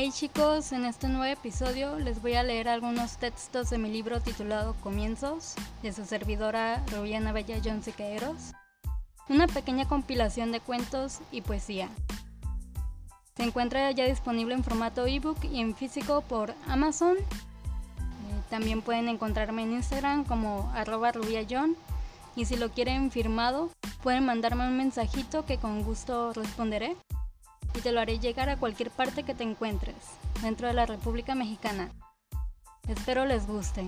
Hey chicos, en este nuevo episodio les voy a leer algunos textos de mi libro titulado Comienzos, de su servidora Rubiana Bella John Siqueiros. Una pequeña compilación de cuentos y poesía. Se encuentra ya disponible en formato ebook y en físico por Amazon. Eh, también pueden encontrarme en Instagram como rubiajohn y si lo quieren firmado pueden mandarme un mensajito que con gusto responderé y te lo haré llegar a cualquier parte que te encuentres dentro de la República Mexicana. Espero les guste.